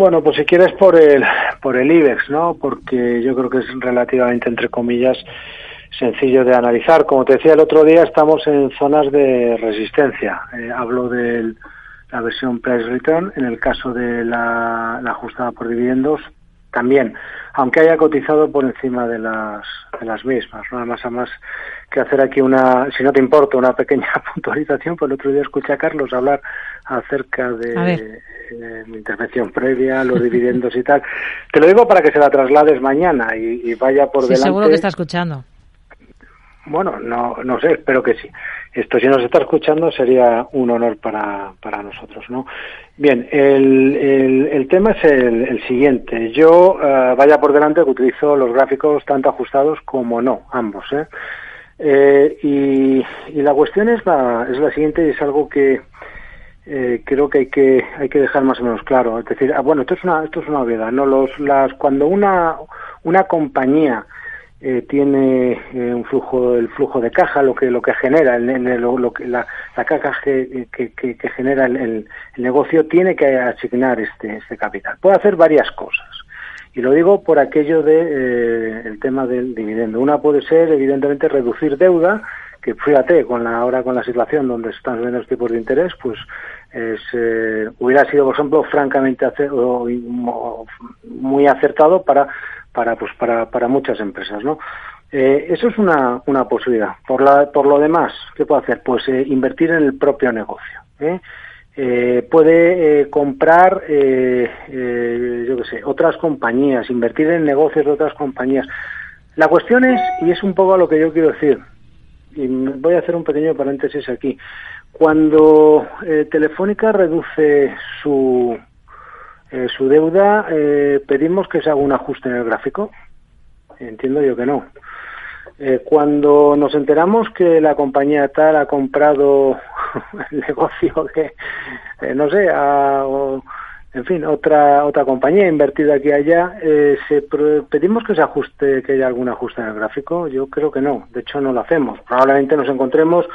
Bueno, pues si quieres por el por el IBEX, ¿no? Porque yo creo que es relativamente entre comillas sencillo de analizar. Como te decía el otro día, estamos en zonas de resistencia. Eh, hablo de la versión price return. En el caso de la, la ajustada por dividendos, también, aunque haya cotizado por encima de las, de las mismas. Nada más a más que hacer aquí una, si no te importa, una pequeña puntualización, pues el otro día escuché a Carlos hablar acerca de mi intervención previa, los dividendos y tal. Te lo digo para que se la traslades mañana y, vaya por delante. Seguro que está escuchando. Bueno, no, no sé, espero que sí. Esto, si nos está escuchando, sería un honor para, para nosotros, ¿no? Bien, el, el, el tema es el, el siguiente. Yo, uh, vaya por delante, que utilizo los gráficos tanto ajustados como no, ambos, ¿eh? eh y, y, la cuestión es la, es la siguiente y es algo que eh, creo que hay que hay que dejar más o menos claro. Es decir, ah, bueno, esto es una esto es una obviedad. No los las cuando una una compañía eh, tiene eh, un flujo el flujo de caja lo que lo que genera el, el, lo, que la, la, caja que, que, que genera el, el, negocio tiene que asignar este este capital. Puede hacer varias cosas. Y lo digo por aquello de eh, el tema del dividendo. Una puede ser evidentemente reducir deuda que fíjate con la ahora con la situación donde están subiendo los tipos de interés pues es, eh, hubiera sido por ejemplo francamente muy acertado para para pues para, para muchas empresas, ¿no? Eh, eso es una, una posibilidad. Por, la, por lo demás, ¿qué puede hacer? Pues eh, invertir en el propio negocio. ¿eh? Eh, puede eh, comprar, eh, eh, yo qué sé, otras compañías, invertir en negocios de otras compañías. La cuestión es, y es un poco a lo que yo quiero decir, y voy a hacer un pequeño paréntesis aquí, cuando eh, Telefónica reduce su, eh, su deuda, eh, pedimos que se haga un ajuste en el gráfico. Entiendo yo que no. Eh, cuando nos enteramos que la compañía tal ha comprado el negocio que, eh, no sé, a, o, en fin, otra otra compañía invertida aquí allá, eh, se pedimos que se ajuste, que haya algún ajuste en el gráfico. Yo creo que no. De hecho, no lo hacemos. Probablemente nos encontremos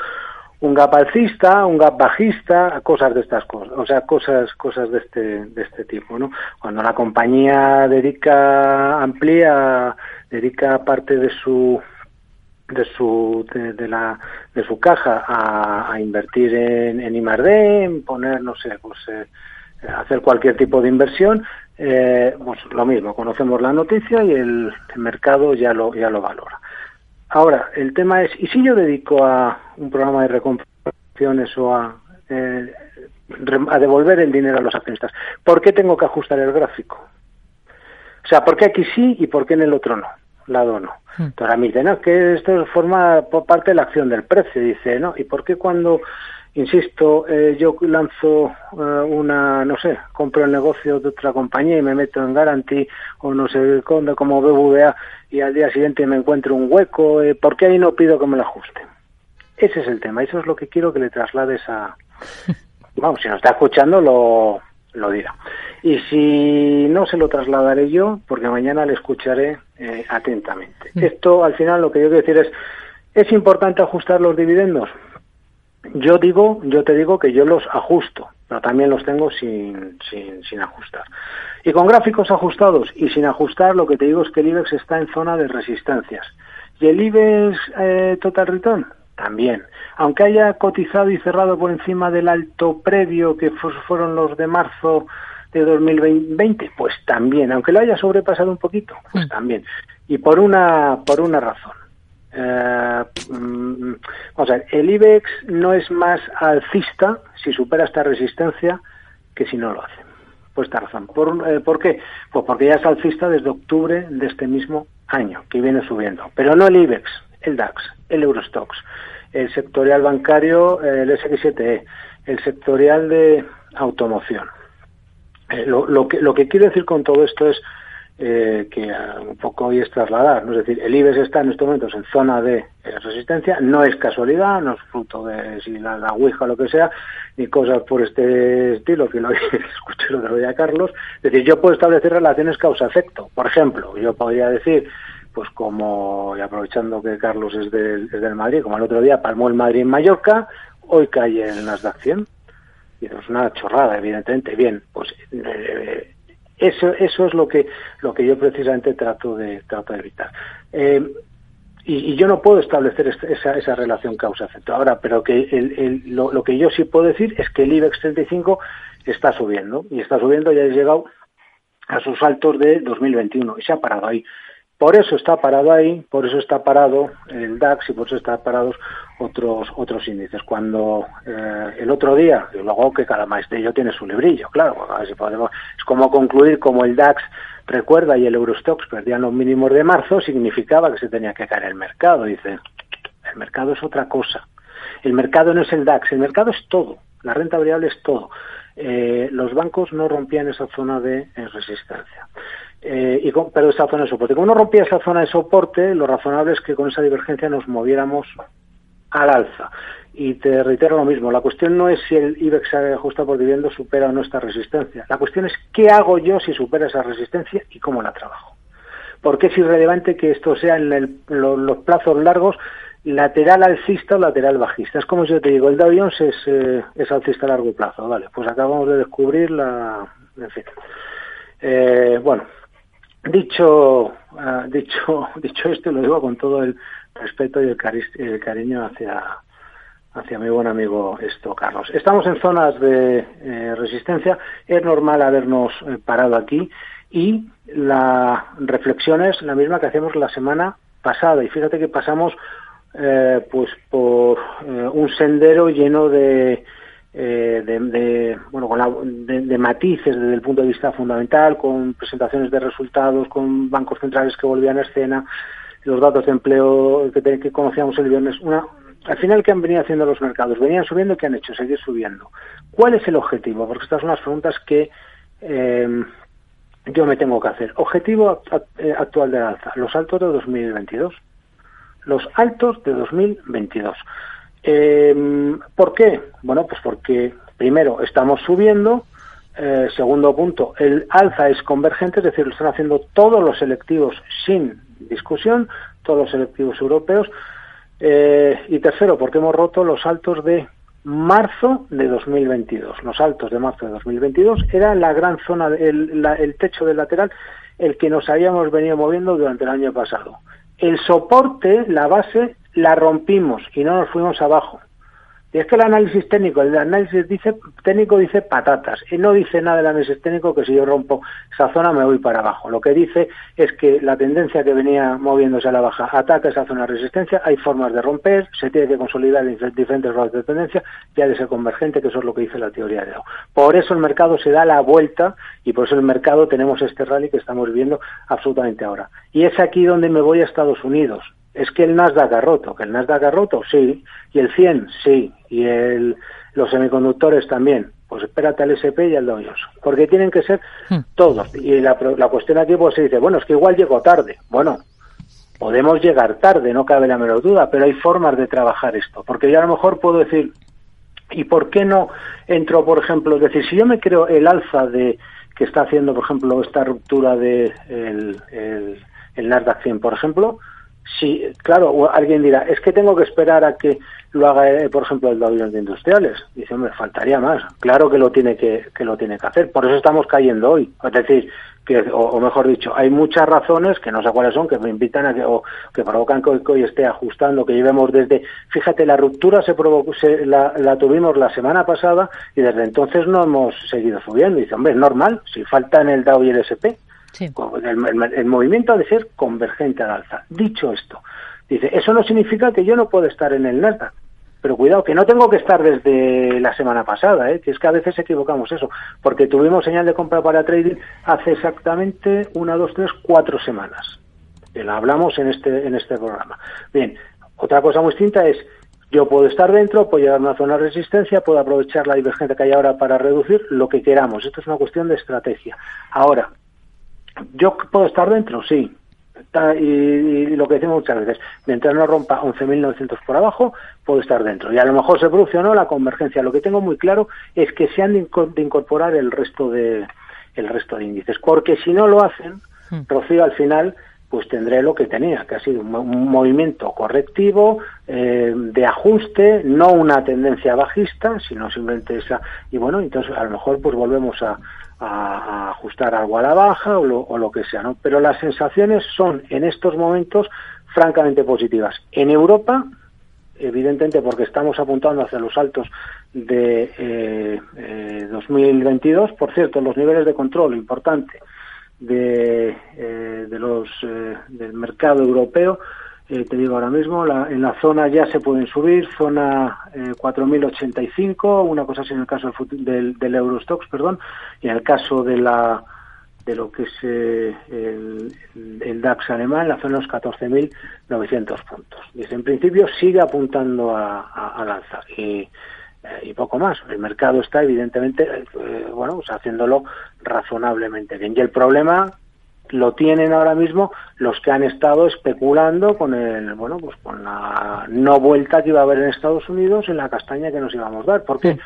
un gap alcista, un gap bajista, cosas de estas cosas, o sea, cosas, cosas de este, de este tipo, ¿no? Cuando la compañía dedica, amplía, dedica parte de su, de su, de, de la, de su caja a, a invertir en, en I+D, en poner, no sé, pues, eh, hacer cualquier tipo de inversión, eh, pues lo mismo, conocemos la noticia y el, el mercado ya lo, ya lo valora. Ahora, el tema es, ¿y si yo dedico a un programa de recompensaciones o a, eh, a devolver el dinero a los accionistas? ¿Por qué tengo que ajustar el gráfico? O sea, ¿por qué aquí sí y por qué en el otro no? Lado no. Hmm. Entonces a mí dice, no, que esto forma parte de la acción del precio. Dice, ¿no? ¿Y por qué cuando insisto, eh, yo lanzo eh, una, no sé, compro el negocio de otra compañía y me meto en Guarantee o no sé como BBVA, y al día siguiente me encuentro un hueco, eh, ¿por qué ahí no pido que me lo ajuste? Ese es el tema, eso es lo que quiero que le traslades a... Vamos, si nos está escuchando, lo, lo dirá. Y si no se lo trasladaré yo, porque mañana le escucharé eh, atentamente. Mm. Esto, al final, lo que yo quiero decir es, ¿es importante ajustar los dividendos? Yo digo, yo te digo que yo los ajusto, pero también los tengo sin, sin, sin ajustar. Y con gráficos ajustados y sin ajustar, lo que te digo es que el IBEX está en zona de resistencias. ¿Y el IBEX eh, Total Return? También. Aunque haya cotizado y cerrado por encima del alto previo que fueron los de marzo de 2020, pues también. Aunque lo haya sobrepasado un poquito, pues mm. también. Y por una, por una razón eh, mm, vamos a ver, el IBEX no es más alcista si supera esta resistencia que si no lo hace. Por esta razón. ¿Por, eh, ¿Por qué? Pues porque ya es alcista desde octubre de este mismo año, que viene subiendo. Pero no el IBEX, el DAX, el Eurostox, el sectorial bancario, el SX7E, el sectorial de automoción. Eh, lo que quiero decir con todo esto es eh, que un poco hoy es trasladar. ¿no? Es decir, el IBEX está en estos momentos en zona de eh, resistencia, no es casualidad, no es fruto de si la, la Ouija o lo que sea, ni cosas por este estilo que lo escuché lo otro día Carlos. Es decir, yo puedo establecer relaciones causa-efecto. Por ejemplo, yo podría decir, pues como, y aprovechando que Carlos es del, es del Madrid, como el otro día palmó el Madrid en Mallorca, hoy cae en Nasdaq 100. Y es una chorrada, evidentemente. Bien, pues eh, Eso, eso es lo que, lo que yo precisamente trato de, trato de evitar. Eh, y, yo no puedo establecer esa, esa relación causa-efecto. Ahora, pero que el, lo, lo, que yo sí puedo decir es que el IBEX 35 está subiendo y está subiendo y ha llegado a sus altos de 2021 y se ha parado ahí. Por eso está parado ahí, por eso está parado el DAX y por eso están parados otros otros índices. Cuando eh, el otro día, y luego que cada maestrillo tiene su librillo, claro, si podemos, es como concluir como el DAX recuerda y el Eurostox perdían los mínimos de marzo, significaba que se tenía que caer el mercado. Dice, el mercado es otra cosa. El mercado no es el DAX, el mercado es todo, la renta variable es todo. Eh, los bancos no rompían esa zona de resistencia. Eh, y pero esa zona de soporte. Como no rompía esa zona de soporte, lo razonable es que con esa divergencia nos moviéramos al alza. Y te reitero lo mismo, la cuestión no es si el IBEX ajusta por dividendo supera o no esta resistencia. La cuestión es qué hago yo si supera esa resistencia y cómo la trabajo. Porque es irrelevante que esto sea en los plazos largos lateral alcista o lateral bajista. Es como si yo te digo, el Dow Jones es, eh, es alcista a largo plazo. Vale, pues acabamos de descubrir la... En fin. Eh, bueno, dicho, uh, dicho, dicho esto, lo digo con todo el respeto y el, el cariño hacia, hacia mi buen amigo esto, Carlos. Estamos en zonas de eh, resistencia. Es normal habernos eh, parado aquí y la reflexión es la misma que hacíamos la semana pasada. Y fíjate que pasamos eh, pues por eh, un sendero lleno de, eh, de, bueno con de, matices desde el punto de vista fundamental con presentaciones de resultados con bancos centrales que volvían a escena los datos de empleo que, que conocíamos el viernes una al final qué han venido haciendo los mercados venían subiendo qué han hecho seguir subiendo cuál es el objetivo porque estas son las preguntas que yo me tengo que hacer. Objetivo actual de alza los altos de 2022 los altos de 2022. Eh, ¿Por qué? Bueno, pues porque primero estamos subiendo, eh, segundo punto, el alza es convergente, es decir, lo están haciendo todos los selectivos sin discusión, todos los selectivos europeos. Eh, y tercero, porque hemos roto los altos de marzo de 2022. Los altos de marzo de 2022 era la gran zona, el, el techo del lateral, el que nos habíamos venido moviendo durante el año pasado. El soporte, la base, la rompimos y no nos fuimos abajo. Y es que el análisis técnico, el análisis dice, técnico dice patatas, y no dice nada del análisis técnico que si yo rompo esa zona me voy para abajo. Lo que dice es que la tendencia que venía moviéndose a la baja ataca esa zona de resistencia, hay formas de romper, se tiene que consolidar en diferentes grados de tendencia, ya de ser convergente, que eso es lo que dice la teoría de Dow. Por eso el mercado se da la vuelta y por eso el mercado tenemos este rally que estamos viendo absolutamente ahora. Y es aquí donde me voy a Estados Unidos es que el Nasdaq ha roto, que el Nasdaq ha roto, sí, y el 100, sí, y el, los semiconductores también. Pues espérate al SP y al Dow Jones, porque tienen que ser hmm. todos. Y la, la cuestión aquí pues se dice, bueno, es que igual llego tarde. Bueno, podemos llegar tarde, no cabe la menor duda, pero hay formas de trabajar esto, porque yo a lo mejor puedo decir, ¿y por qué no entro, por ejemplo, es decir, si yo me creo el alza de que está haciendo, por ejemplo, esta ruptura de el, el, el Nasdaq 100, por ejemplo, Sí, claro, alguien dirá, es que tengo que esperar a que lo haga, eh, por ejemplo, el Dow de Industriales. Dice, me faltaría más. Claro que lo tiene que, que lo tiene que hacer. Por eso estamos cayendo hoy. Es decir, que, o, mejor dicho, hay muchas razones que no sé cuáles son, que me invitan a que, o que provocan que hoy, esté ajustando, que llevemos desde, fíjate, la ruptura se provocó, se, la, la, tuvimos la semana pasada y desde entonces no hemos seguido subiendo. dice, hombre, es normal, si falta en el Dow y el SP. El, movimiento ha de ser convergente al alza. Dicho esto, dice, eso no significa que yo no pueda estar en el Nasdaq. Pero cuidado, que no tengo que estar desde la semana pasada, ¿eh? que es que a veces equivocamos eso, porque tuvimos señal de compra para trading hace exactamente una, dos, tres, cuatro semanas. La hablamos en este, en este programa. Bien, otra cosa muy distinta es, yo puedo estar dentro, puedo llegar a una zona de resistencia, puedo aprovechar la divergencia que hay ahora para reducir lo que queramos. Esto es una cuestión de estrategia. Ahora, ¿Yo puedo estar dentro? Sí. Y, lo que decimos muchas veces, mientras no rompa 11.900 por abajo, puedo estar dentro. Y a lo mejor se produce o no la convergencia. Lo que tengo muy claro es que se han de incorporar el resto de, el resto de índices. Porque si no lo hacen, hmm. Rocío, al final, pues tendré lo que tenía, que ha sido un, movimiento correctivo, eh, de ajuste, no una tendencia bajista, sino simplemente esa. Y bueno, entonces a lo mejor pues volvemos a, ajustar algo a la baja o lo, o lo que sea, ¿no? Pero las sensaciones son en estos momentos francamente positivas. En Europa, evidentemente porque estamos apuntando hacia los altos de eh, eh, 2022, por cierto, los niveles de control importante de, eh, de los eh, del mercado europeo eh, te digo ahora mismo, la, en la zona ya se pueden subir, zona eh, 4.085, una cosa así en el caso del, del, del, Eurostox, perdón, y en el caso de la de lo que es eh, el, DAX alemán, la zona de los 14.900 puntos. Desde en principio sigue apuntando a, a, y, eh, y, poco más. El mercado está evidentemente, eh, bueno, pues haciéndolo razonablemente bien. Y el problema lo tienen ahora mismo los que han estado especulando con el bueno pues con la no vuelta que iba a haber en Estados Unidos en la castaña que nos íbamos a dar. ¿por qué?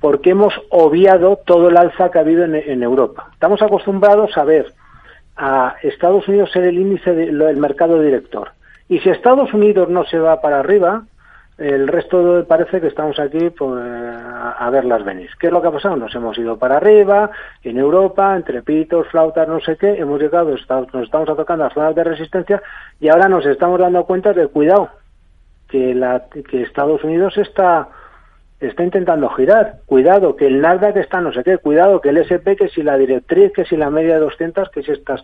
porque hemos obviado todo el alza que ha habido en, en Europa. Estamos acostumbrados a ver a Estados Unidos ser el índice del mercado director. Y si Estados Unidos no se va para arriba el resto parece que estamos aquí pues, a verlas venir. ¿Qué es lo que ha pasado? Nos hemos ido para arriba, en Europa, entre pitos, flautas, no sé qué, hemos llegado, nos estamos atacando a zonas de resistencia y ahora nos estamos dando cuenta de, cuidado, que, la, que Estados Unidos está, está intentando girar, cuidado, que el Nasdaq está no sé qué, cuidado, que el SP, que si la directriz, que si la media de 200, que si estas,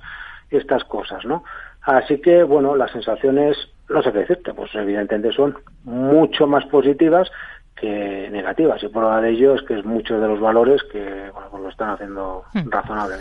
estas cosas, ¿no? Así que, bueno, las sensaciones no sé qué decirte, pues evidentemente son mucho más positivas que negativas y prueba de ello es que es muchos de los valores que bueno, pues lo están haciendo razonablemente.